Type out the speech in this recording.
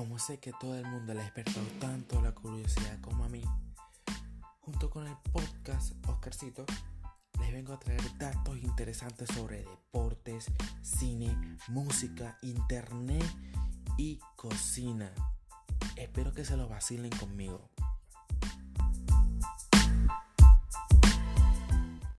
Como sé que todo el mundo le ha despertado tanto la curiosidad como a mí, junto con el podcast Oscarcito, les vengo a traer datos interesantes sobre deportes, cine, música, internet y cocina. Espero que se lo vacilen conmigo.